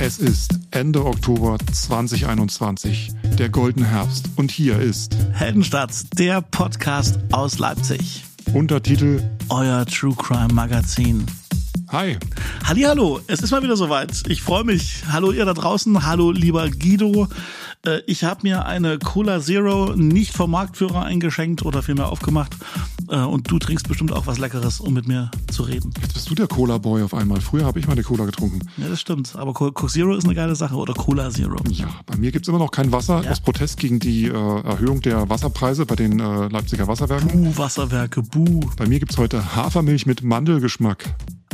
Es ist Ende Oktober 2021, der goldene Herbst. Und hier ist Heldenstadt, der Podcast aus Leipzig. Untertitel Euer True Crime Magazin. Hi. Hallo, es ist mal wieder soweit. Ich freue mich. Hallo ihr da draußen. Hallo lieber Guido. Äh, ich habe mir eine Cola Zero nicht vom Marktführer eingeschenkt oder vielmehr aufgemacht. Äh, und du trinkst bestimmt auch was Leckeres, um mit mir zu reden. Jetzt bist du der Cola Boy auf einmal. Früher habe ich mal eine Cola getrunken. Ja, das stimmt. Aber Coke Zero ist eine geile Sache oder Cola Zero. Ja, bei mir gibt's immer noch kein Wasser Ja. aus Protest gegen die äh, Erhöhung der Wasserpreise bei den äh, Leipziger Wasserwerken. Buh, Wasserwerke, buh. Bei mir gibt's heute Hafermilch mit Mandelgeschmack.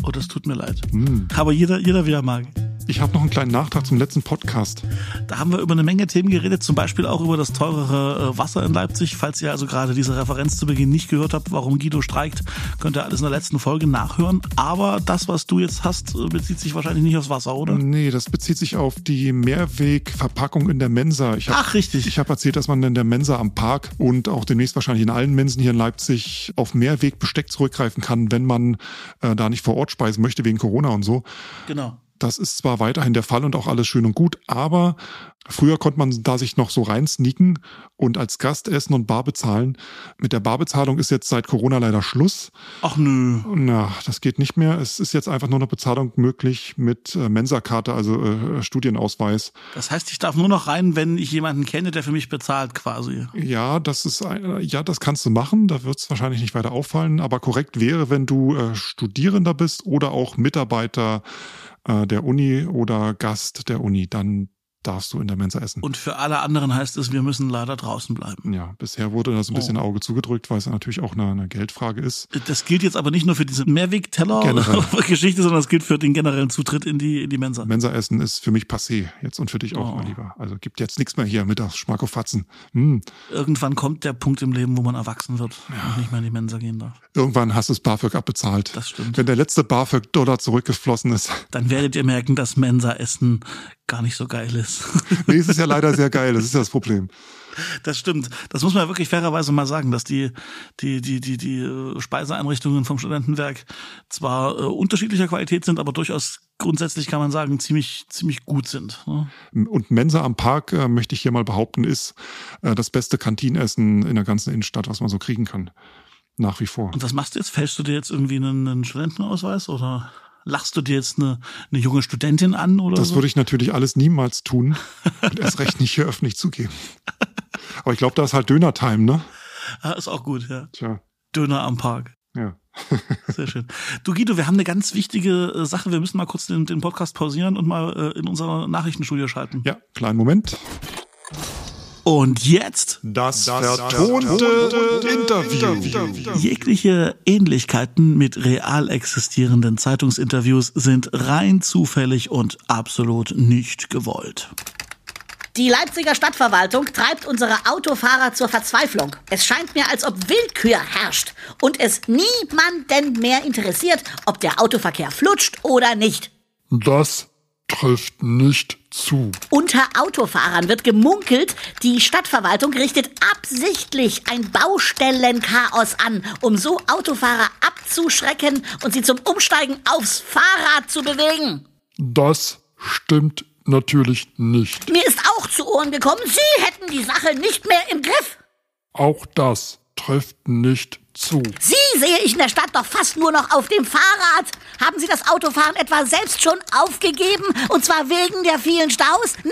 Oh, das tut mir leid. Mm. Aber jeder, jeder wie er mag. Ich habe noch einen kleinen Nachtrag zum letzten Podcast. Da haben wir über eine Menge Themen geredet, zum Beispiel auch über das teurere äh, Wasser in Leipzig. Falls ihr also gerade diese Referenz zu Beginn nicht gehört habt, warum Guido streikt, könnt ihr alles in der letzten Folge nachhören. Aber das, was du jetzt hast, äh, bezieht sich wahrscheinlich nicht aufs Wasser, oder? Nee, das bezieht sich auf die Mehrwegverpackung in der Mensa. Ich hab, Ach, richtig. Ich habe erzählt, dass man in der Mensa am Park und auch demnächst wahrscheinlich in allen Mensen hier in Leipzig auf Mehrwegbesteck zurückgreifen kann, wenn man äh, da nicht vor Ort speisen möchte wegen Corona und so. Genau. Das ist zwar weiterhin der Fall und auch alles schön und gut, aber früher konnte man da sich noch so rein sneaken und als Gast essen und bar bezahlen. Mit der Barbezahlung ist jetzt seit Corona leider Schluss. Ach nö. Na, das geht nicht mehr. Es ist jetzt einfach nur noch Bezahlung möglich mit äh, Mensa-Karte, also äh, Studienausweis. Das heißt, ich darf nur noch rein, wenn ich jemanden kenne, der für mich bezahlt quasi. Ja, das ist ein, ja, das kannst du machen. Da wird es wahrscheinlich nicht weiter auffallen. Aber korrekt wäre, wenn du äh, Studierender bist oder auch Mitarbeiter äh, der Uni oder Gast der Uni, dann darfst du in der Mensa essen. Und für alle anderen heißt es, wir müssen leider draußen bleiben. ja, bisher wurde da so ein bisschen Auge zugedrückt, weil es natürlich auch eine, eine Geldfrage ist. Das gilt jetzt aber nicht nur für diese. Mehrwegteller-Geschichte, sondern es gilt für den generellen Zutritt in die, in die Mensa. Mensa-Essen ist für mich passé. Jetzt und für dich auch, Oh. mein Lieber. Also gibt jetzt nichts mehr hier mittags, Schmackofatzen. Hm. Irgendwann kommt der Punkt im Leben, wo man erwachsen wird und nicht mehr in die Mensa gehen darf. Irgendwann hast du das BAföG abbezahlt. Das stimmt. Wenn der letzte BAföG-Dollar zurückgeflossen ist. Dann werdet ihr merken, dass Mensa-Essen gar nicht so geil ist. Nee, es ist ja leider sehr geil. Das ist ja das Problem. Das stimmt. Das muss man ja wirklich fairerweise mal sagen, dass die, die, die, die, die äh, Speiseeinrichtungen vom Studentenwerk zwar äh, unterschiedlicher Qualität sind, aber durchaus grundsätzlich kann man sagen, ziemlich, ziemlich gut sind. Ne? Und Mensa am Park, äh, möchte ich hier mal behaupten, ist äh, das beste Kantinenessen in der ganzen Innenstadt, was man so kriegen kann. Nach wie vor. Und was machst du jetzt? Fälschst du dir jetzt irgendwie einen, einen Studentenausweis oder lachst du dir jetzt eine, eine junge Studentin an oder Das so? würde ich natürlich alles niemals tun und erst recht nicht hier öffentlich zugeben. Aber ich glaube, da ist halt Döner-Time, ne? Ah, ist auch gut, ja. Tja, Döner am Park. ja. Sehr schön. Du Guido, wir haben eine ganz wichtige äh, Sache. Wir müssen mal kurz den, den Podcast pausieren und mal äh, in unser Nachrichtenstudio schalten. Ja, kleinen Moment. Und jetzt Das, vertonte Interview. Jegliche Ähnlichkeiten mit real existierenden Zeitungsinterviews sind rein zufällig und absolut nicht gewollt. Die Leipziger Stadtverwaltung treibt unsere Autofahrer zur Verzweiflung. Es scheint mir, als ob Willkür herrscht und es niemanden mehr interessiert, ob der Autoverkehr flutscht oder nicht. Das trifft nicht zu. Unter Autofahrern wird gemunkelt, die Stadtverwaltung richtet absichtlich ein Baustellenchaos an, um so Autofahrer abzuschrecken und sie zum Umsteigen aufs Fahrrad zu bewegen. Das stimmt natürlich nicht. Mir ist auch zu Ohren gekommen, Sie hätten die Sache nicht mehr im Griff. Auch das trifft nicht zu. Sie sehe ich in der Stadt doch fast nur noch auf dem Fahrrad. Haben Sie das Autofahren etwa selbst schon aufgegeben? Und zwar wegen der vielen Staus? Na?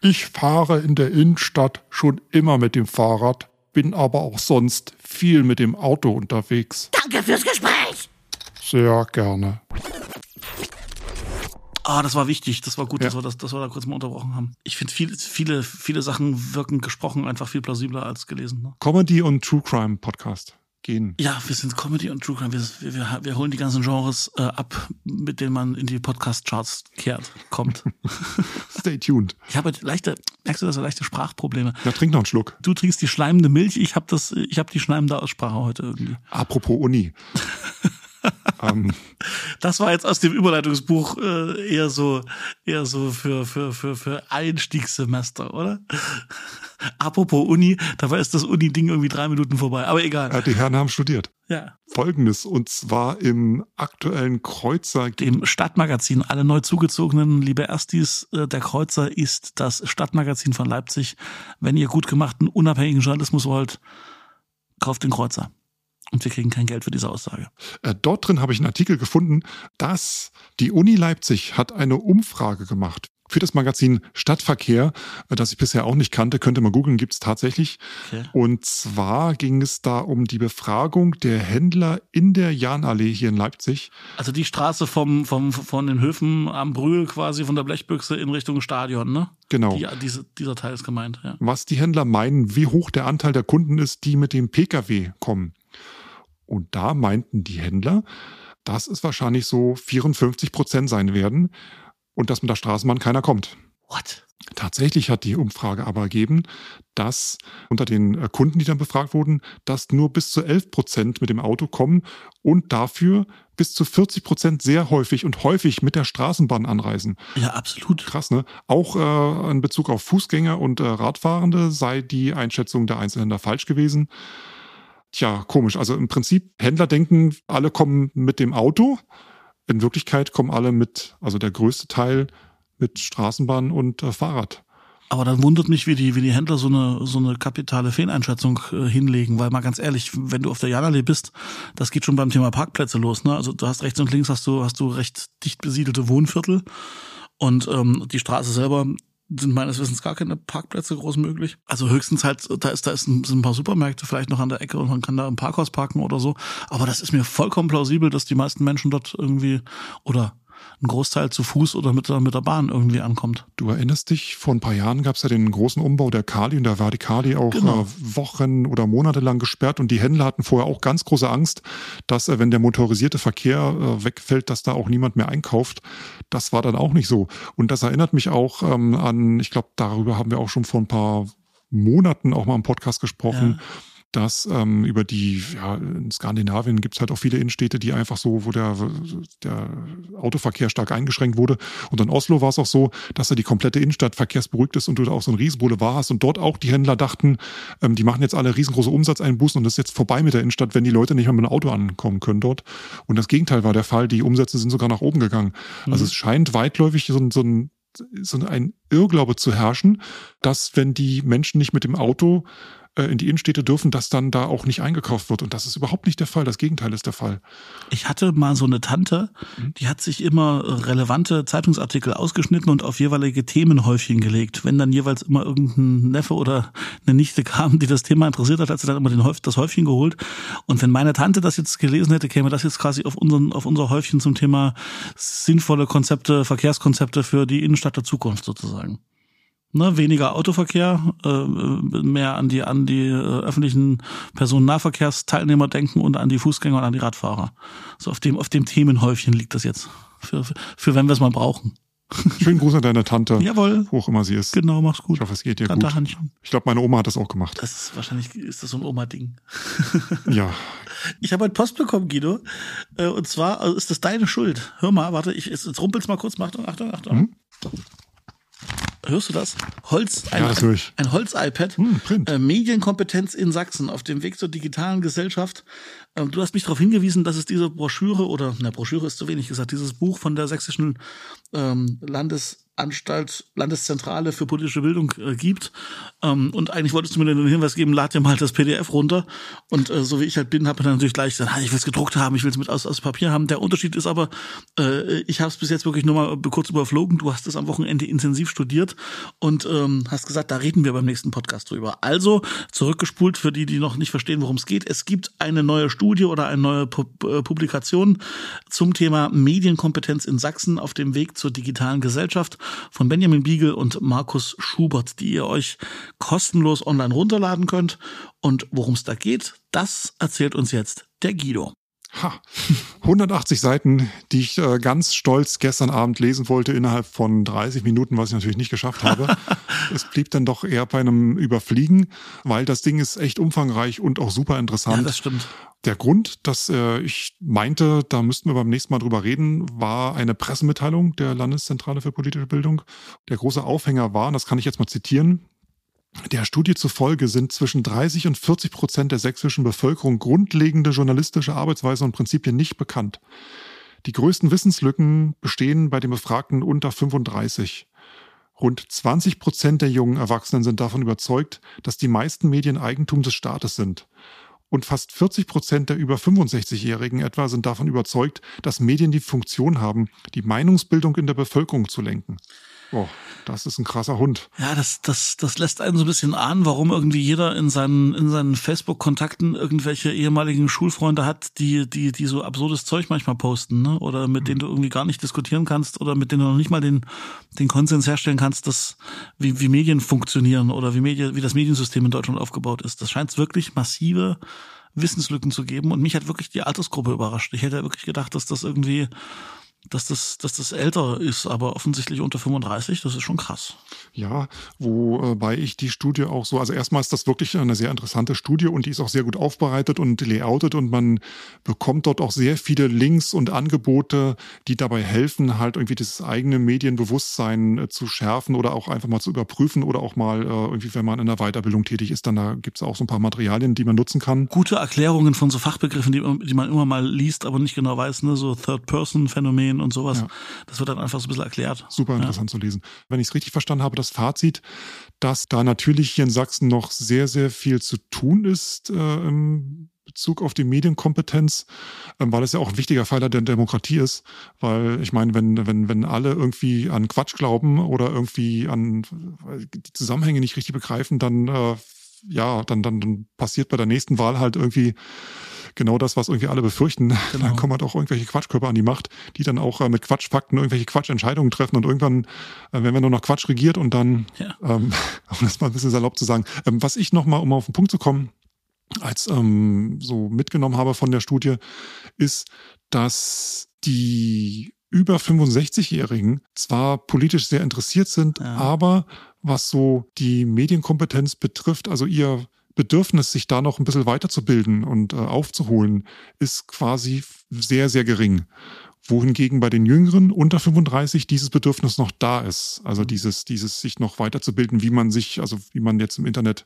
Ich fahre in der Innenstadt schon immer mit dem Fahrrad, bin aber auch sonst viel mit dem Auto unterwegs. Danke fürs Gespräch. Sehr gerne. Ah, das war wichtig. Das war gut, Ja. dass, wir das, dass wir da kurz mal unterbrochen haben. Ich finde, viele, viele, viele Sachen wirken gesprochen einfach viel plausibler als gelesen. Ne? Comedy und True Crime Podcast gehen. Ja, wir sind Comedy und True Crime. Wir, wir, wir holen die ganzen Genres äh, ab, mit denen man in die Podcast-Charts kehrt, kommt. Stay tuned. ich habe leichte, merkst du das, leichte Sprachprobleme. Ja, trink noch einen Schluck. Du trinkst die schleimende Milch, ich habe habe die schleimende Aussprache heute irgendwie. Apropos Uni. ähm, Das war jetzt aus dem Überleitungsbuch äh, eher so, eher so für für für für Einstiegssemester, oder? Apropos Uni, dabei ist das Uni-Ding irgendwie drei Minuten vorbei. Aber egal. äh, die Herren haben studiert. Ja. Folgendes, und zwar im aktuellen Kreuzer. Dem Stadtmagazin, alle neu zugezogenen, liebe Erstis, äh, der Kreuzer ist das Stadtmagazin von Leipzig. Wenn ihr gut gemachten, unabhängigen Journalismus wollt, kauft den Kreuzer. Und wir kriegen kein Geld für diese Aussage. Äh, dort drin habe ich einen Artikel gefunden, dass die Uni Leipzig hat eine Umfrage gemacht für das Magazin Stadtverkehr, äh, das ich bisher auch nicht kannte, könnte man googeln, gibt es tatsächlich. Okay. Und zwar ging es da um die Befragung der Händler in der Jahnallee hier in Leipzig. Also die Straße vom, vom, von den Höfen am Brühl quasi von der Blechbüchse in Richtung Stadion, ne? Genau. Die, diese, dieser Teil ist gemeint, ja. Was die Händler meinen, wie hoch der Anteil der Kunden ist, die mit dem Pkw kommen. Und da meinten die Händler, dass es wahrscheinlich so 54 Prozent sein werden und dass mit der Straßenbahn keiner kommt. What? Tatsächlich hat die Umfrage aber ergeben, dass unter den äh, Kunden, die dann befragt wurden, dass nur bis zu 11 Prozent mit dem Auto kommen und dafür bis zu 40 Prozent sehr häufig und häufig mit der Straßenbahn anreisen. Ja, absolut. Krass, ne? Auch äh, in Bezug auf Fußgänger und äh, Radfahrende sei die Einschätzung der Einzelhändler falsch gewesen. Tja, komisch. Also im Prinzip, Händler denken, alle kommen mit dem Auto in Wirklichkeit kommen alle mit, also der größte Teil mit Straßenbahn und äh, Fahrrad. Aber dann wundert mich, wie die, wie die Händler so eine, so eine kapitale Fehleinschätzung äh, hinlegen, weil mal ganz ehrlich, wenn du auf der Janallee bist, das geht schon beim Thema Parkplätze los, ne? Also du hast rechts und links hast du, hast du recht dicht besiedelte Wohnviertel und ähm, die Straße selber sind meines Wissens gar keine Parkplätze groß möglich. Also höchstens halt, da ist, da ist ein, sind ein paar Supermärkte vielleicht noch an der Ecke und man kann da im Parkhaus parken oder so. Aber das ist mir vollkommen plausibel, dass die meisten Menschen dort irgendwie oder ein Großteil zu Fuß oder mit der, mit der Bahn irgendwie ankommt. Du erinnerst dich, vor ein paar Jahren gab es ja den großen Umbau der Kali und da war die Kali auch genau. äh, Wochen oder Monate lang gesperrt und die Händler hatten vorher auch ganz große Angst, dass äh, wenn der motorisierte Verkehr äh, wegfällt, dass da auch niemand mehr einkauft. Das war dann auch nicht so. Und das erinnert mich auch ähm, an, ich glaube, darüber haben wir auch schon vor ein paar Monaten auch mal im Podcast gesprochen. Ja dass ähm, über die, ja, in Skandinavien gibt es halt auch viele Innenstädte, die einfach so, wo der, der Autoverkehr stark eingeschränkt wurde. Und in Oslo war es auch so, dass da die komplette Innenstadt verkehrsberuhigt ist und du da auch so ein Riesenboulevard hast und dort auch die Händler dachten, ähm, die machen jetzt alle riesengroße Umsatzeinbußen und das ist jetzt vorbei mit der Innenstadt, wenn die Leute nicht mehr mit dem Auto ankommen können dort. Und das Gegenteil war der Fall, die Umsätze sind sogar nach oben gegangen. Also mhm. Also es scheint weitläufig so, so ein so ein Irrglaube zu herrschen, dass wenn die Menschen nicht mit dem Auto in die Innenstädte dürfen, dass dann da auch nicht eingekauft wird. Und das ist überhaupt nicht der Fall. Das Gegenteil ist der Fall. Ich hatte mal so eine Tante, mhm. die hat sich immer relevante Zeitungsartikel ausgeschnitten und auf jeweilige Themenhäufchen gelegt. Wenn dann jeweils immer irgendein Neffe oder eine Nichte kam, die das Thema interessiert hat, hat sie dann immer den Häuf, das Häufchen geholt. Und wenn meine Tante das jetzt gelesen hätte, käme das jetzt quasi auf, unseren, auf unser Häufchen zum Thema sinnvolle Konzepte, Verkehrskonzepte für die Innenstadt der Zukunft sozusagen ne, weniger Autoverkehr, äh, mehr an die an die äh, öffentlichen Personennahverkehrsteilnehmer denken und an die Fußgänger und an die Radfahrer. So auf dem auf dem Themenhäufchen liegt das jetzt für für, für wenn wir es mal brauchen. Schönen Gruß an deine Tante. Jawohl. Wo auch immer sie ist. Genau, mach's gut. Ich hoffe, es geht dir Tante gut. Handchen. Ich glaube, meine Oma hat das auch gemacht. Das ist wahrscheinlich ist das so ein Oma-Ding. ja. Ich habe heute Post bekommen, Guido. Äh, und zwar also ist das deine Schuld. Hör mal, warte, ich jetzt rumpel's mal kurz. Achtung, Achtung, Achtung. Mhm. Hörst du das? Holz, ein, ja, das ein, ein Holz-iPad. Hm, äh, Medienkompetenz in Sachsen auf dem Weg zur digitalen Gesellschaft. Ähm, du hast mich darauf hingewiesen, dass es diese Broschüre oder, na, Broschüre ist zu wenig gesagt, dieses Buch von der sächsischen ähm, Landes Anstalt, Landeszentrale für politische Bildung äh, gibt. Ähm, und eigentlich wolltest du mir den Hinweis geben, lad dir mal das PDF runter. Und äh, so wie ich halt bin, habe ich dann natürlich gleich gesagt, ich will es gedruckt haben, ich will es mit aus, aus Papier haben. Der Unterschied ist aber, äh, ich habe es bis jetzt wirklich nur mal kurz überflogen. Du hast es am Wochenende intensiv studiert und ähm, hast gesagt, da reden wir beim nächsten Podcast drüber. Also zurückgespult für die, die noch nicht verstehen, worum es geht. Es gibt eine neue Studie oder eine neue äh, Publikation zum Thema Medienkompetenz in Sachsen auf dem Weg zur digitalen Gesellschaft von Benjamin Biegel und Markus Schubert, die ihr euch kostenlos online runterladen könnt. Und worum es da geht, das erzählt uns jetzt der Guido. Ha, 180 Seiten, die ich äh, ganz stolz gestern Abend lesen wollte innerhalb von 30 Minuten, was ich natürlich nicht geschafft habe. es blieb dann doch eher bei einem Überfliegen, weil das Ding ist echt umfangreich und auch super interessant. Ja, das stimmt. Der Grund, dass äh, ich meinte, da müssten wir beim nächsten Mal drüber reden, war eine Pressemitteilung der Landeszentrale für politische Bildung. Der große Aufhänger war, und das kann ich jetzt mal zitieren, Der Studie zufolge sind zwischen 30 und 40 Prozent der sächsischen Bevölkerung grundlegende journalistische Arbeitsweisen und Prinzipien nicht bekannt. Die größten Wissenslücken bestehen bei den Befragten unter 35. Rund 20 Prozent der jungen Erwachsenen sind davon überzeugt, dass die meisten Medien Eigentum des Staates sind. Und fast 40 Prozent der über 65-Jährigen etwa sind davon überzeugt, dass Medien die Funktion haben, die Meinungsbildung in der Bevölkerung zu lenken. Oh, das ist ein krasser Hund. Ja, das, das, das lässt einen so ein bisschen ahnen, warum irgendwie jeder in seinen, in seinen Facebook-Kontakten irgendwelche ehemaligen Schulfreunde hat, die, die, die so absurdes Zeug manchmal posten, ne? Oder mit mhm. denen du irgendwie gar nicht diskutieren kannst oder mit denen du noch nicht mal den, den Konsens herstellen kannst, dass, wie, wie Medien funktionieren oder wie Medien, wie das Mediensystem in Deutschland aufgebaut ist. Das scheint wirklich massive Wissenslücken zu geben und mich hat wirklich die Altersgruppe überrascht. Ich hätte wirklich gedacht, dass das irgendwie dass das, dass das älter ist, aber offensichtlich unter 35, das ist schon krass. Ja, wobei ich die Studie auch so, also erstmal ist das wirklich eine sehr interessante Studie und die ist auch sehr gut aufbereitet und layoutet und man bekommt dort auch sehr viele Links und Angebote, die dabei helfen, halt irgendwie das eigene Medienbewusstsein äh, zu schärfen oder auch einfach mal zu überprüfen oder auch mal äh, irgendwie, wenn man in der Weiterbildung tätig ist, dann da gibt es auch so ein paar Materialien, die man nutzen kann. Gute Erklärungen von so Fachbegriffen, die, die man immer mal liest, aber nicht genau weiß, ne, so Third-Person-Phänomen Szenarien und sowas. Ja. Das wird dann einfach so ein bisschen erklärt. Super interessant ja. zu lesen. Wenn ich es richtig verstanden habe, das Fazit, dass da natürlich hier in Sachsen noch sehr, sehr viel zu tun ist äh, im Bezug auf die Medienkompetenz, ähm, weil es ja auch ein wichtiger Pfeiler der Demokratie ist. Weil ich meine, wenn, wenn, wenn alle irgendwie an Quatsch glauben oder irgendwie an die Zusammenhänge nicht richtig begreifen, dann äh, ja, dann, dann, dann passiert bei der nächsten Wahl halt irgendwie genau das, was irgendwie alle befürchten. Genau. Dann kommen halt auch irgendwelche Quatschkörper an die Macht, die dann auch äh, mit Quatschfakten irgendwelche Quatschentscheidungen treffen und irgendwann äh, werden wir nur noch Quatsch regiert und dann, ja. ähm, um das mal ein bisschen salopp zu sagen, ähm, was ich nochmal, um auf den Punkt zu kommen, als ähm, so mitgenommen habe von der Studie, ist, dass die über 65-Jährigen zwar politisch sehr interessiert sind, ja. aber was so die Medienkompetenz betrifft, also ihr Bedürfnis, sich da noch ein bisschen weiterzubilden und äh, aufzuholen, ist quasi sehr, sehr gering wohingegen bei den Jüngeren unter 35 dieses Bedürfnis noch da ist. Also mhm. dieses, dieses sich noch weiterzubilden, wie man sich, also wie man jetzt im Internet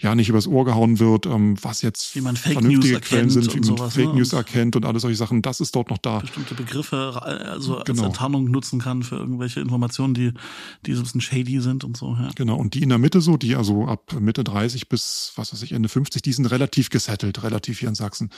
ja nicht übers Ohr gehauen wird, ähm, was jetzt wie man Fake vernünftige News Quellen sind, wie man sowas, Fake ne? News erkennt und alle solche Sachen, das ist dort noch da. Bestimmte Begriffe also genau. als Enttarnung nutzen kann für irgendwelche Informationen, die, die so ein bisschen shady sind und so. Ja. Genau, und die in der Mitte so, die also ab Mitte 30 bis, was weiß ich, Ende 50, die sind relativ gesettelt, relativ hier in Sachsen.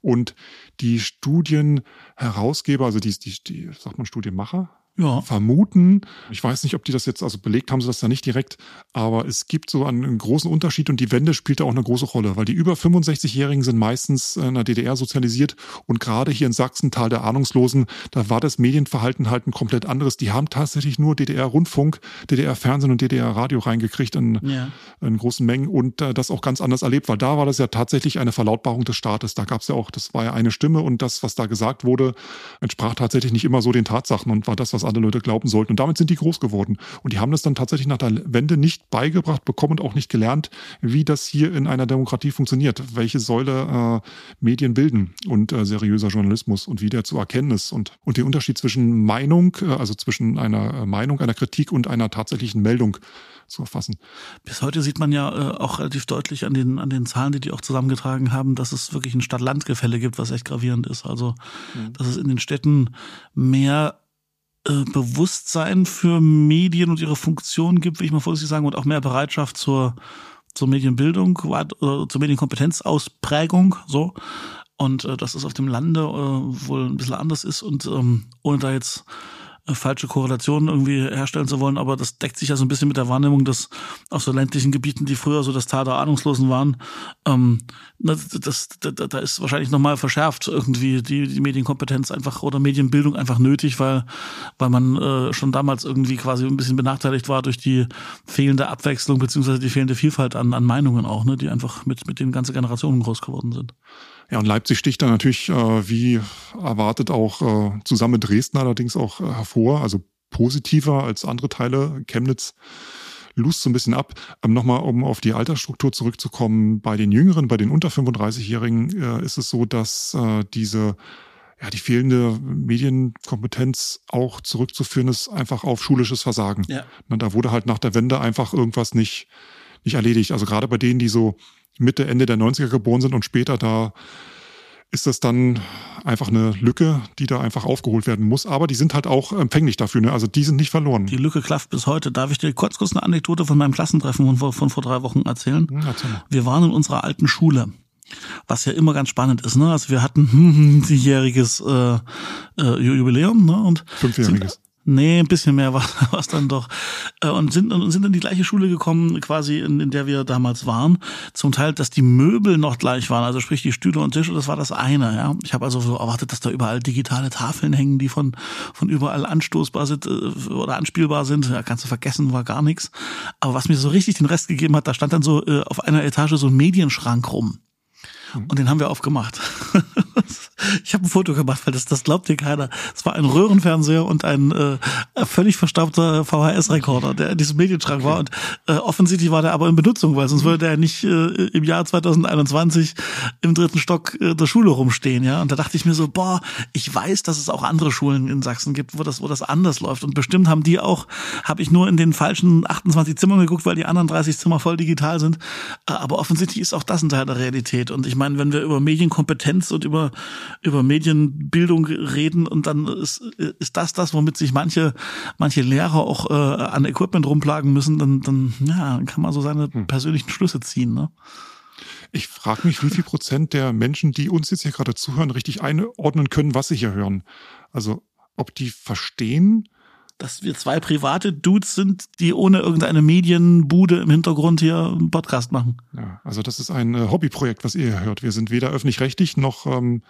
Und die Studienherausgeber, also die, die, die sagt man Studienmacher, ja. vermuten. Ich weiß nicht, ob die das jetzt, also belegt haben sie das da nicht direkt, aber es gibt so einen, großen Unterschied und die Wende spielt da auch eine große Rolle, weil die über 65-Jährigen sind meistens in der DDR sozialisiert und gerade hier in Sachsen, Tal der Ahnungslosen, da war das Medienverhalten halt ein komplett anderes. Die haben tatsächlich nur DDR-Rundfunk, DDR-Fernsehen und DDR-Radio reingekriegt in, ja. in großen Mengen und äh, das auch ganz anders erlebt, weil da war das ja tatsächlich eine Verlautbarung des Staates. Da gab es ja auch, das war ja eine Stimme und das, was da gesagt wurde, entsprach tatsächlich nicht immer so den Tatsachen und war das, was andere Leute glauben sollten. Und damit sind die groß geworden. Und die haben das dann tatsächlich nach der Wende nicht beigebracht bekommen und auch nicht gelernt, wie das hier in einer Demokratie funktioniert, welche Säule äh, Medien bilden und äh, seriöser Journalismus und wie der zu erkennen ist und, und den Unterschied zwischen Meinung, äh, also zwischen einer äh, Meinung, einer Kritik und einer tatsächlichen Meldung zu erfassen. Bis heute sieht man ja äh, auch relativ deutlich an den, an den Zahlen, die die auch zusammengetragen haben, dass es wirklich ein Stadt-Land-Gefälle gibt, was echt gravierend ist. Also, mhm. dass es in den Städten mehr äh, Bewusstsein für Medien und ihre Funktion gibt, will ich mal vorsichtig sagen, und auch mehr Bereitschaft zur, zur Medienbildung oder zur Medienkompetenzausprägung, so. Und äh, dass es auf dem Lande äh, wohl ein bisschen anders ist und ähm, ohne da jetzt falsche Korrelationen irgendwie herstellen zu wollen, aber das deckt sich ja so ein bisschen mit der Wahrnehmung, dass auf so ländlichen Gebieten, die früher so das Tal der Ahnungslosen waren, ähm, das, das, da, da ist wahrscheinlich nochmal verschärft irgendwie die, die Medienkompetenz einfach oder Medienbildung einfach nötig, weil, weil man äh, schon damals irgendwie quasi ein bisschen benachteiligt war durch die fehlende Abwechslung beziehungsweise die fehlende Vielfalt an, an Meinungen auch, ne, die einfach mit, mit den ganzen Generationen groß geworden sind. Ja, und Leipzig sticht da natürlich, äh, wie erwartet, auch äh, zusammen mit Dresden allerdings auch äh, hervor, also positiver als andere Teile. Chemnitz lust so ein bisschen ab. Ähm, Nochmal, um auf die Altersstruktur zurückzukommen, bei den Jüngeren, bei den unter 35-Jährigen äh, ist es so, dass äh, diese ja, die fehlende Medienkompetenz auch zurückzuführen ist einfach auf schulisches Versagen. Ja. Da wurde halt nach der Wende einfach irgendwas nicht nicht erledigt. Also gerade bei denen, die so Mitte, Ende der 90er geboren sind und später, da ist das dann einfach eine Lücke, die da einfach aufgeholt werden muss. Aber die sind halt auch empfänglich dafür. Ne? Also die sind nicht verloren. Die Lücke klafft bis heute. Darf ich dir kurz kurz eine Anekdote von meinem Klassentreffen von, von vor drei Wochen erzählen? Hm, erzähl mal. Wir waren in unserer alten Schule. Was ja immer ganz spannend ist, ne? Also wir hatten ein jähriges äh, äh, Jubiläum, ne? Und Fünfjähriges. Nee, ein bisschen mehr war es dann doch. Äh, und sind, und sind in die gleiche Schule gekommen, quasi in, in der wir damals waren. Zum Teil, dass die Möbel noch gleich waren, also sprich die Stühle und Tische, das war das eine. Ja, Ich habe also so erwartet, dass da überall digitale Tafeln hängen, die von, von überall anstoßbar sind äh, oder anspielbar sind. Ja, kannst du vergessen, war gar nichts. Aber was mir so richtig den Rest gegeben hat, da stand dann so äh, auf einer Etage so ein Medienschrank rum. Und den haben wir aufgemacht. ich habe ein Foto gemacht, weil das, das glaubt dir keiner. Es war ein Röhrenfernseher und ein äh, völlig verstaubter VHS-Rekorder, der in diesem Medienschrank war. Und äh, offensichtlich war der aber in Benutzung, weil sonst würde der nicht äh, im Jahr 2021 im dritten Stock äh, der Schule rumstehen. Ja, Und da dachte ich mir so, boah, ich weiß, dass es auch andere Schulen in Sachsen gibt, wo das, wo das anders läuft. Und bestimmt haben die auch, habe ich nur in den falschen 28 Zimmern geguckt, weil die anderen 30 Zimmer voll digital sind. Äh, aber offensichtlich ist auch das ein Teil der Realität. Und ich meine, wenn wir über Medienkompetenz und über, über Medienbildung reden und dann ist, ist das das, womit sich manche, manche Lehrer auch äh, an Equipment rumplagen müssen, dann, dann ja, kann man so seine Hm. persönlichen Schlüsse ziehen. Ne? Ich frage mich, wie viel Prozent der Menschen, die uns jetzt hier gerade zuhören, richtig einordnen können, was sie hier hören. Also ob die verstehen, Dass wir zwei private Dudes sind, die ohne irgendeine Medienbude im Hintergrund hier einen Podcast machen. ja, also das ist ein äh, Hobbyprojekt, was ihr hier hört. Wir sind weder öffentlich-rechtlich noch ähm,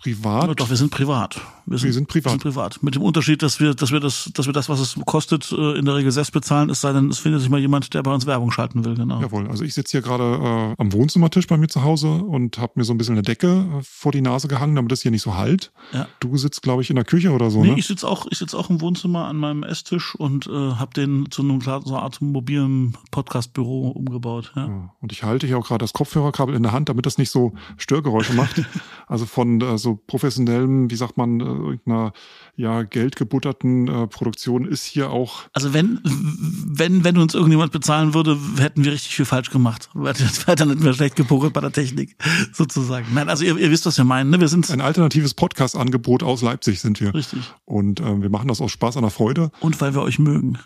privat. Ja, doch, wir sind privat. Wir sind privat. Wir sind privat. Mit dem Unterschied, dass wir, dass wir das, dass wir das, was es kostet, äh, in der Regel selbst bezahlen, es sei denn, es findet sich mal jemand, der bei uns Werbung schalten will, genau. Jawohl, also ich sitze hier gerade äh, am Wohnzimmertisch bei mir zu Hause und habe mir so ein bisschen eine Decke äh, vor die Nase gehangen, damit das hier nicht so halt. Ja. Du sitzt, glaube ich, in der Küche oder so, Nee, ne? ich sitze auch, ich sitz auch im Wohnzimmer an meinem Esstisch und äh, habe den zu einem klar- so einer Art mobilen Podcast-Büro umgebaut. Ja. Ja, Und ich halte hier auch gerade das Kopfhörerkabel in der Hand, damit das nicht so Störgeräusche macht. Also von äh, so professionellem, wie sagt man, äh, irgendeiner ja geldgebutterten äh, Produktion ist hier auch Also wenn, wenn, wenn uns irgendjemand bezahlen würde, hätten wir richtig viel falsch gemacht. Dann hätten wir schlecht gepokert bei der Technik, sozusagen. Nein, also ihr, ihr wisst, was wir meinen. Ne? Wir sind ein alternatives Podcast-Angebot aus Leipzig sind wir. richtig. Und äh, wir machen das aus Spaß an der Freude. Und weil wir euch mögen.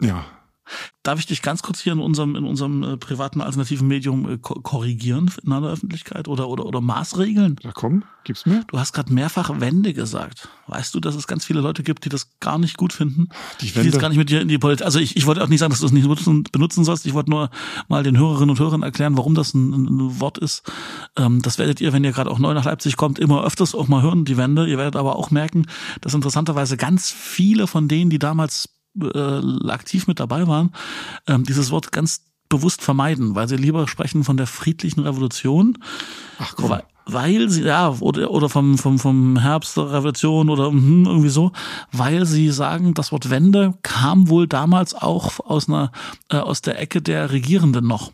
Ja, Darf ich dich ganz kurz hier in unserem, in unserem äh, privaten alternativen Medium äh, ko korrigieren in der Öffentlichkeit oder, oder, oder Maßregeln? da komm, gib's mir. Du hast gerade mehrfach Wende gesagt. Weißt du, dass es ganz viele Leute gibt, die das gar nicht gut finden? Die Ich will jetzt gar nicht mit dir in die Politik. Also ich, ich wollte auch nicht sagen, dass du es nicht benutzen, benutzen sollst. Ich wollte nur mal den Hörerinnen und Hörern erklären, warum das ein, ein Wort ist. Ähm, das werdet ihr, wenn ihr gerade auch neu nach Leipzig kommt, immer öfters auch mal hören, die Wende. Ihr werdet aber auch merken, dass interessanterweise ganz viele von denen, die damals äh, aktiv mit dabei waren, ähm, dieses Wort ganz bewusst vermeiden, weil sie lieber sprechen von der friedlichen Revolution, Ach komm. weil, weil sie, ja, oder, oder vom, vom, vom Herbst der Revolution oder hm, irgendwie so, weil sie sagen, das Wort Wende kam wohl damals auch aus einer, äh, aus der Ecke der Regierenden noch.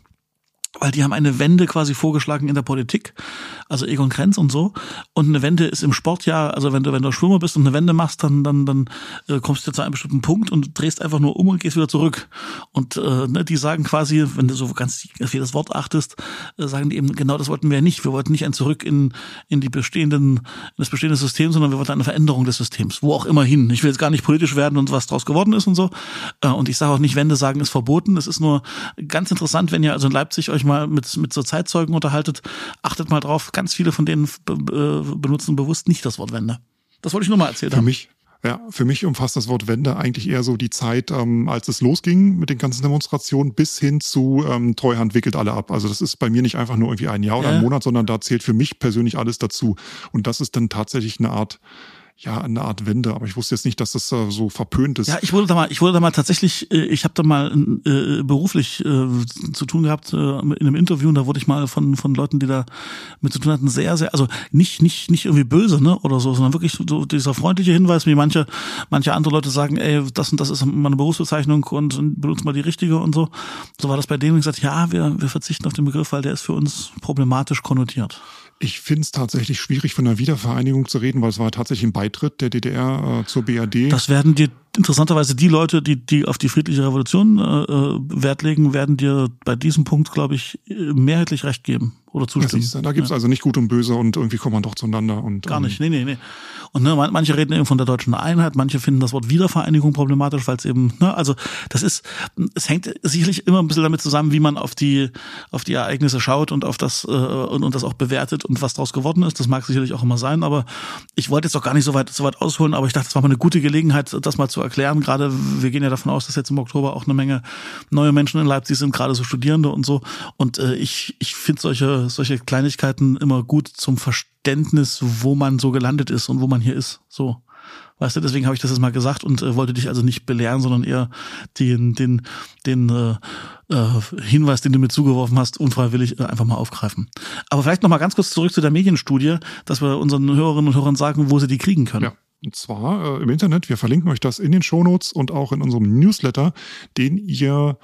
Weil die haben eine Wende quasi vorgeschlagen in der Politik, also Egon Krenz und so. Und eine Wende ist im Sport ja, also wenn du, wenn du Schwimmer bist und eine Wende machst, dann, dann, dann äh, kommst du zu einem bestimmten Punkt und drehst einfach nur um und gehst wieder zurück. Und äh, ne, die sagen quasi, wenn du so ganz auf jedes Wort achtest, äh, sagen die eben, genau das wollten wir ja nicht. Wir wollten nicht ein Zurück in, in die bestehenden, in das bestehende System, sondern wir wollten eine Veränderung des Systems, wo auch immer hin. Ich will jetzt gar nicht politisch werden und was draus geworden ist und so. Äh, und ich sage auch nicht, Wende sagen ist verboten. Es ist nur ganz interessant, wenn ihr also in Leipzig euch mal mit, mit so Zeitzeugen unterhaltet, achtet mal drauf, ganz viele von denen be benutzen bewusst nicht das Wort Wende. Das wollte ich nur mal erzählt Für haben. mich, ja, für mich umfasst das Wort Wende eigentlich eher so die Zeit, ähm, als es losging mit den ganzen Demonstrationen, bis hin zu ähm, Treuhand wickelt alle ab. Also das ist bei mir nicht einfach nur irgendwie ein Jahr oder Ja. ein Monat, sondern da zählt für mich persönlich alles dazu. Und das ist dann tatsächlich eine Art, ja, eine Art Wende. Aber ich wusste jetzt nicht, dass das äh, so verpönt ist. Ja, ich wurde da mal, ich wurde da mal tatsächlich, äh, ich habe da mal äh, beruflich äh, zu tun gehabt äh, in einem Interview und da wurde ich mal von von Leuten, die da mit zu tun hatten, sehr sehr, also nicht nicht nicht irgendwie böse, ne, oder so, sondern wirklich so dieser freundliche Hinweis, wie manche manche andere Leute sagen, ey, das und das ist meine Berufsbezeichnung und benutzt mal die richtige und so. So war das bei denen und gesagt, ja, wir wir verzichten auf den Begriff, weil der ist für uns problematisch konnotiert. Ich finde es tatsächlich schwierig, von einer Wiedervereinigung zu reden, weil es war tatsächlich ein Beitritt der DDR äh, zur BRD. Das werden dir interessanterweise die Leute, die, die auf die friedliche Revolution äh, äh Wert legen, werden dir bei diesem Punkt, glaube ich, mehrheitlich recht geben oder zustimmen. Ja, da gibt's ja. also nicht gut und böse und irgendwie kommt man doch zueinander. und Gar nicht, nee, nee, nee. Und ne, manche reden eben von der deutschen Einheit, manche finden das Wort Wiedervereinigung problematisch, weil es eben, ne, also das ist, es hängt sicherlich immer ein bisschen damit zusammen, wie man auf die, auf die Ereignisse schaut und auf das äh, und, und das auch bewertet und was daraus geworden ist. Das mag sicherlich auch immer sein, aber ich wollte jetzt auch gar nicht so weit, so weit ausholen, aber ich dachte, das war mal eine gute Gelegenheit, das mal zu erklären. Gerade wir gehen ja davon aus, dass jetzt im Oktober auch eine Menge neue Menschen in Leipzig sind, gerade so Studierende und so. Und äh, ich, ich finde solche, solche Kleinigkeiten immer gut zum Verständnis, wo man so gelandet ist und wo man hier ist. So. Weißt du, deswegen habe ich das jetzt mal gesagt und äh, wollte dich also nicht belehren, sondern eher den, den, den äh, äh, Hinweis, den du mir zugeworfen hast, unfreiwillig äh, einfach mal aufgreifen. Aber vielleicht noch mal ganz kurz zurück zu der Medienstudie, dass wir unseren Hörerinnen und Hörern sagen, wo sie die kriegen können. Ja. Und zwar äh, im Internet. Wir verlinken euch das in den Shownotes und auch in unserem Newsletter, den ihr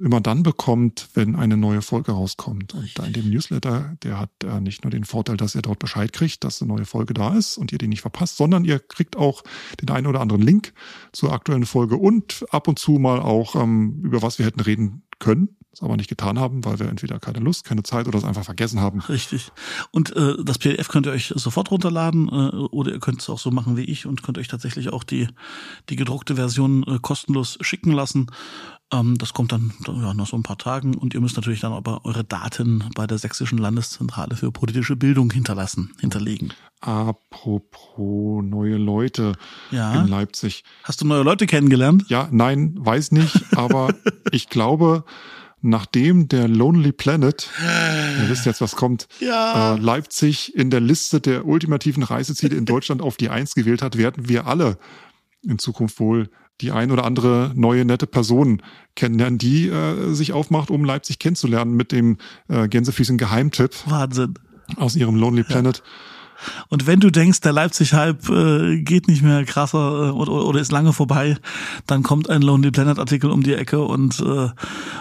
immer dann bekommt, wenn eine neue Folge rauskommt. Und da in dem Newsletter, der hat äh, nicht nur den Vorteil, dass ihr dort Bescheid kriegt, dass eine neue Folge da ist und ihr die nicht verpasst, sondern ihr kriegt auch den einen oder anderen Link zur aktuellen Folge und ab und zu mal auch, ähm, über was wir hätten reden können es aber nicht getan haben, weil wir entweder keine Lust, keine Zeit oder es einfach vergessen haben. Richtig. Und äh, das PDF könnt ihr euch sofort runterladen äh, oder ihr könnt es auch so machen wie ich und könnt euch tatsächlich auch die, die gedruckte Version äh, kostenlos schicken lassen. Ähm, das kommt dann ja, nach so ein paar Tagen und ihr müsst natürlich dann aber eure Daten bei der Sächsischen Landeszentrale für politische Bildung hinterlassen, hinterlegen. Apropos neue Leute ja. in Leipzig. Hast du neue Leute kennengelernt? Ja, nein, weiß nicht, aber ich glaube, nachdem der Lonely Planet, ihr wisst jetzt, was kommt, ja. äh, Leipzig in der Liste der ultimativen Reiseziele in Deutschland auf die Eins gewählt hat, werden wir alle in Zukunft wohl die ein oder andere neue nette Person kennenlernen, die äh, sich aufmacht, um Leipzig kennenzulernen mit dem äh, Gänsefüßchen Geheimtipp. Wahnsinn. Aus ihrem Lonely Planet. Ja. Und wenn du denkst, der Leipzig-Hype äh, geht nicht mehr krasser äh, oder, oder ist lange vorbei, dann kommt ein Lonely Planet-Artikel um die Ecke und, äh,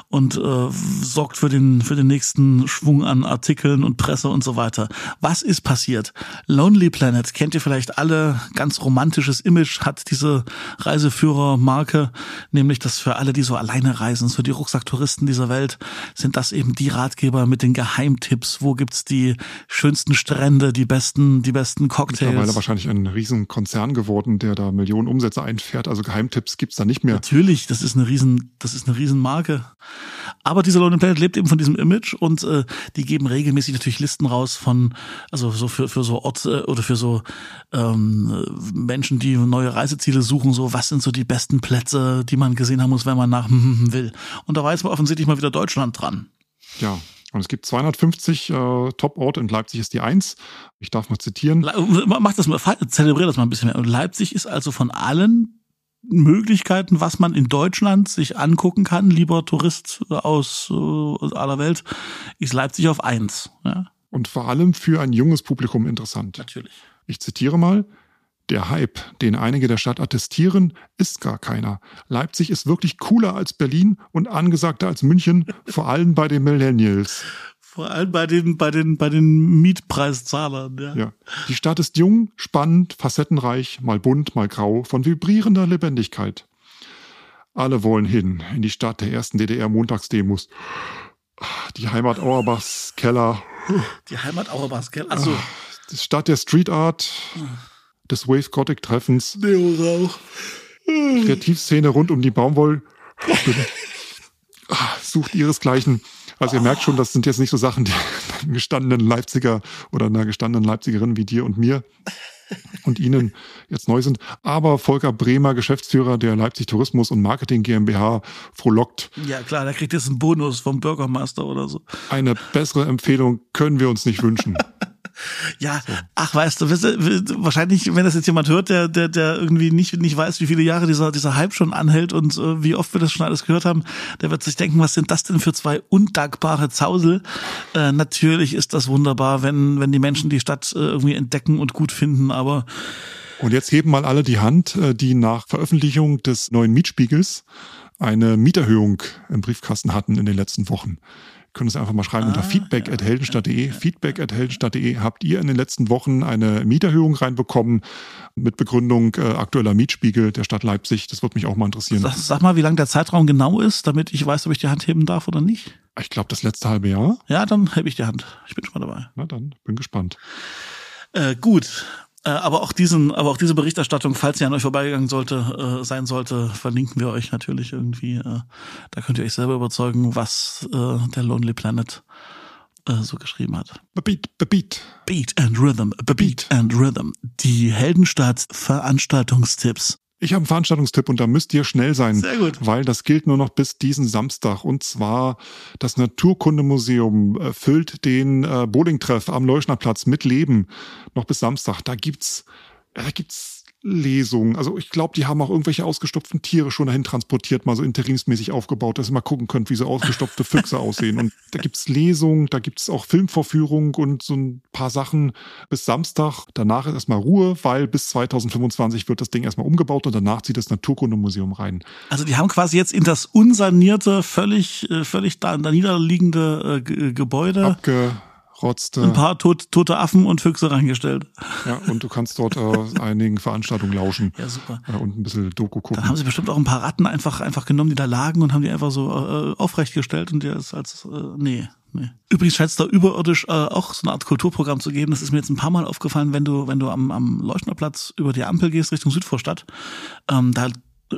und äh, sorgt für den, für den nächsten Schwung an Artikeln und Presse und so weiter. Was ist passiert? Lonely Planet kennt ihr vielleicht alle, ganz romantisches Image hat diese Reiseführer-Marke, nämlich das für alle, die so alleine reisen, für die Rucksacktouristen dieser Welt, sind das eben die Ratgeber mit den Geheimtipps. Wo gibt's die schönsten Strände, die besten die besten Cocktails. Mittlerweile wahrscheinlich ein Riesenkonzern geworden, der da Millionen Umsätze einfährt. Also Geheimtipps gibt's da nicht mehr. Natürlich, das ist eine riesen, das ist eine Riesenmarke. Aber dieser Lonely Planet lebt eben von diesem Image und äh, die geben regelmäßig natürlich Listen raus von, also so für, für so Orte oder für so ähm, Menschen, die neue Reiseziele suchen, so was sind so die besten Plätze, die man gesehen haben muss, wenn man nach will. Und da war jetzt mal offensichtlich mal wieder Deutschland dran. Ja, und es gibt 250 äh, Top-Orte und Leipzig ist die eins. Ich darf mal zitieren. Mach das mal, zelebriere das mal ein bisschen mehr. Und Leipzig ist also von allen Möglichkeiten, was man in Deutschland sich angucken kann, lieber Tourist aus, äh, aller Welt, ist Leipzig auf eins. Ja? Und vor allem für ein junges Publikum interessant. Natürlich. Ich zitiere mal. Der Hype, den einige der Stadt attestieren, ist gar keiner. Leipzig ist wirklich cooler als Berlin und angesagter als München, vor allem bei den Millennials. Vor allem bei den, bei den, bei den Mietpreiszahlern, ja. ja. Die Stadt ist jung, spannend, facettenreich, mal bunt, mal grau, von vibrierender Lebendigkeit. Alle wollen hin, in die Stadt der ersten DDR-Montagsdemos. Die Heimat Auerbachs Keller. Die Heimat Auerbachs Keller, also. Die Stadt der Street Art des Wave Gothic Treffens. Neo-Rauch. Kreativszene rund um die Baumwoll. Ah, sucht ihresgleichen. Also ihr merkt schon, das sind jetzt nicht so Sachen, die einem gestandenen Leipziger oder einer gestandenen Leipzigerin wie dir und mir und Ihnen jetzt neu sind. Aber Volker Bremer, Geschäftsführer der Leipzig Tourismus und Marketing GmbH, frohlockt. Ja klar, da kriegt jetzt einen Bonus vom Bürgermeister oder so. Eine bessere Empfehlung können wir uns nicht wünschen. Ja, so. ach, weißt du, wahrscheinlich, wenn das jetzt jemand hört, der, der, der irgendwie nicht, nicht weiß, wie viele Jahre dieser, dieser Hype schon anhält und äh, wie oft wir das schon alles gehört haben, der wird sich denken, was sind das denn für zwei undankbare Zausel? Äh, natürlich ist das wunderbar, wenn, wenn die Menschen die Stadt äh, irgendwie entdecken und gut finden, aber und jetzt heben mal alle die Hand, äh, die nach Veröffentlichung des neuen Mietspiegels eine Mieterhöhung im Briefkasten hatten in den letzten Wochen. Können uns einfach mal schreiben unter feedback at heldenstadt.de. Feedback at heldenstadt.de. Habt ihr in den letzten Wochen eine Mieterhöhung reinbekommen mit Begründung äh, aktueller Mietspiegel der Stadt Leipzig? Das würde mich auch mal interessieren. Sag, sag mal, wie lang der Zeitraum genau ist, damit ich weiß, ob ich die Hand heben darf oder nicht. Ich glaube, das letzte halbe Jahr. Ja, dann hebe ich die Hand. Ich bin schon mal dabei. Na dann, bin gespannt. Äh, gut. Äh, aber auch diesen, aber auch diese Berichterstattung, falls sie an euch vorbeigegangen sollte, äh, sein sollte, verlinken wir euch natürlich irgendwie. Äh, da könnt ihr euch selber überzeugen, was äh, der Lonely Planet äh, so geschrieben hat. Beat, beat. Beat and Rhythm, Beat and Rhythm. Die Heldenstadt Veranstaltungstipps. Ich habe einen Veranstaltungstipp und da müsst ihr schnell sein, Sehr gut. weil das gilt nur noch bis diesen Samstag. Und zwar das Naturkundemuseum äh, füllt den äh, Bowlingtreff am Leuschnerplatz mit Leben noch bis Samstag. Da gibt's, äh, da gibt's Lesungen. Also ich glaube, die haben auch irgendwelche ausgestopften Tiere schon dahin transportiert, mal so interimsmäßig aufgebaut, dass ihr mal gucken könnt, wie so ausgestopfte Füchse aussehen. Und da gibt's Lesungen, da gibt's auch Filmvorführungen und so ein paar Sachen bis Samstag. Danach ist erstmal Ruhe, weil bis 2025 wird das Ding erstmal umgebaut und danach zieht das Naturkundemuseum rein. Also die haben quasi jetzt in das unsanierte, völlig, äh, völlig da, da niederliegende äh, Gebäude Abgerotzte. ein paar tot, tote Affen und Füchse reingestellt. Ja, und du kannst dort äh, einigen Veranstaltungen lauschen Ja, super. äh, und ein bisschen Doku gucken. Dann haben sie bestimmt auch ein paar Ratten einfach, einfach genommen, die da lagen und haben die einfach so äh, aufrecht gestellt und der ist als, äh, nee. Nee. Übrigens scheint es da überirdisch äh, auch so eine Art Kulturprogramm zu geben. Das ist mir jetzt ein paar Mal aufgefallen, wenn du, wenn du am, am Leuchtnerplatz über die Ampel gehst Richtung Südvorstadt. Ähm, da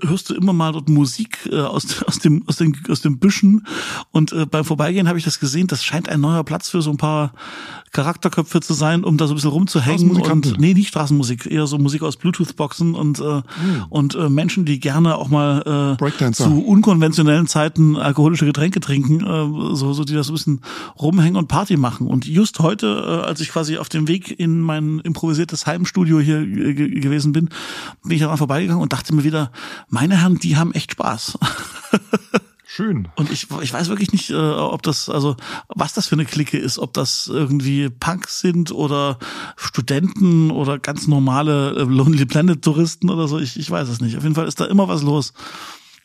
hörst du immer mal dort Musik äh, aus, aus, dem, aus, den, aus den Büschen. Und äh, beim Vorbeigehen habe ich das gesehen. Das scheint ein neuer Platz für so ein paar Charakterköpfe zu sein, um da so ein bisschen rumzuhängen. Und, nee, nicht Straßenmusik, eher so Musik aus Bluetooth-Boxen und, äh, und äh, Menschen, die gerne auch mal äh, zu unkonventionellen Zeiten alkoholische Getränke trinken, äh, so, so die das so ein bisschen rumhängen und Party machen. Und just heute, äh, als ich quasi auf dem Weg in mein improvisiertes Heimstudio hier äh, ge- gewesen bin, bin ich daran vorbeigegangen und dachte mir wieder, meine Herren, die haben echt Spaß. Schön. Und ich, ich weiß wirklich nicht, äh, ob das, also was das für eine Clique ist, ob das irgendwie Punks sind oder Studenten oder ganz normale äh, Lonely Planet Touristen oder so. Ich, ich weiß es nicht. Auf jeden Fall ist da immer was los.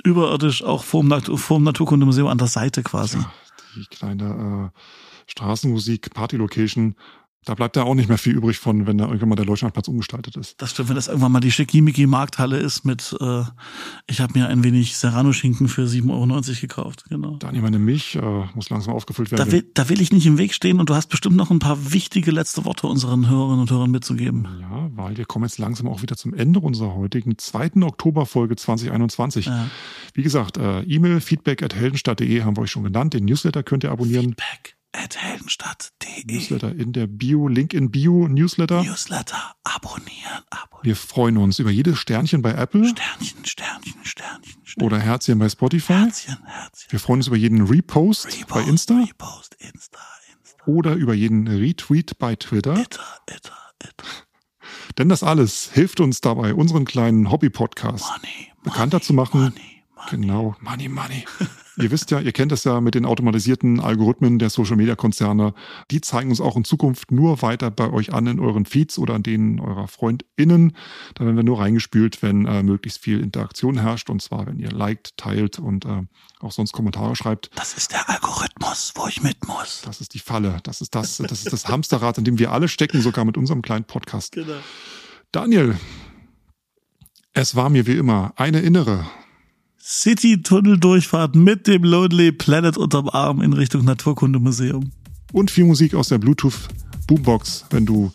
Überirdisch, auch vorm, Nat- vorm Naturkundemuseum an der Seite quasi. Die kleine äh, Straßenmusik, Party-Location, da bleibt ja auch nicht mehr viel übrig von, wenn da irgendwann mal der Leuchtnantplatz umgestaltet ist. Das stimmt, wenn das irgendwann mal die schickimicki Markthalle ist mit, äh, ich habe mir ein wenig Serrano-Schinken für 7,90 Euro gekauft. Genau. Daniel, meine Milch äh, muss langsam aufgefüllt werden. Da will, da will ich nicht im Weg stehen und du hast bestimmt noch ein paar wichtige letzte Worte unseren Hörerinnen und Hörern mitzugeben. Ja, weil wir kommen jetzt langsam auch wieder zum Ende unserer heutigen zweiten Oktoberfolge 2021. Ja. Wie gesagt, äh, E-Mail feedback at heldenstadt.de haben wir euch schon genannt. Den Newsletter könnt ihr abonnieren. Feedback at heldenstadt.de. Newsletter in der Bio, Link in Bio, Newsletter. Newsletter abonnieren, abonnieren. Wir freuen uns über jedes Sternchen bei Apple Sternchen, Sternchen, Sternchen, Sternchen. oder Herzchen bei Spotify. Herzchen, Herzchen. Wir freuen uns über jeden Repost, bei Repost, Insta Repost, Insta, Insta. oder über jeden Retweet bei Twitter. Itter, itter, itter. Denn das alles hilft uns dabei, unseren kleinen Hobby-Podcast Money, bekannter zu machen. money, money. Genau, Money, Money. ihr wisst ja, ihr kennt es ja mit den automatisierten Algorithmen der Social-Media-Konzerne. Die zeigen uns auch in Zukunft nur weiter bei euch an in euren Feeds oder an denen eurer FreundInnen. Da werden wir nur reingespült, wenn äh, möglichst viel Interaktion herrscht. Und zwar, wenn ihr liked, teilt und äh, auch sonst Kommentare schreibt. Das ist der Algorithmus, wo ich mit muss. Das ist die Falle. Das ist das, das ist das Hamsterrad, in dem wir alle stecken, sogar mit unserem kleinen Podcast. Genau. Daniel, es war mir wie immer eine innere City-Tunnel-Durchfahrt mit dem Lonely Planet unterm Arm in Richtung Naturkundemuseum. und viel Musik aus der Bluetooth Boombox, wenn du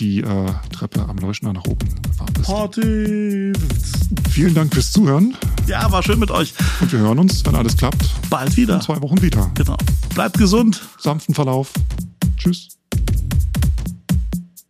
die äh, Treppe am Leuchtner nach oben gefahren bist. Party! Vielen Dank fürs Zuhören Ja, war schön mit euch. und wir hören uns, wenn alles klappt, Bald wieder. in zwei Wochen wieder. Genau. Bleibt gesund. Sanften Verlauf. Tschüss.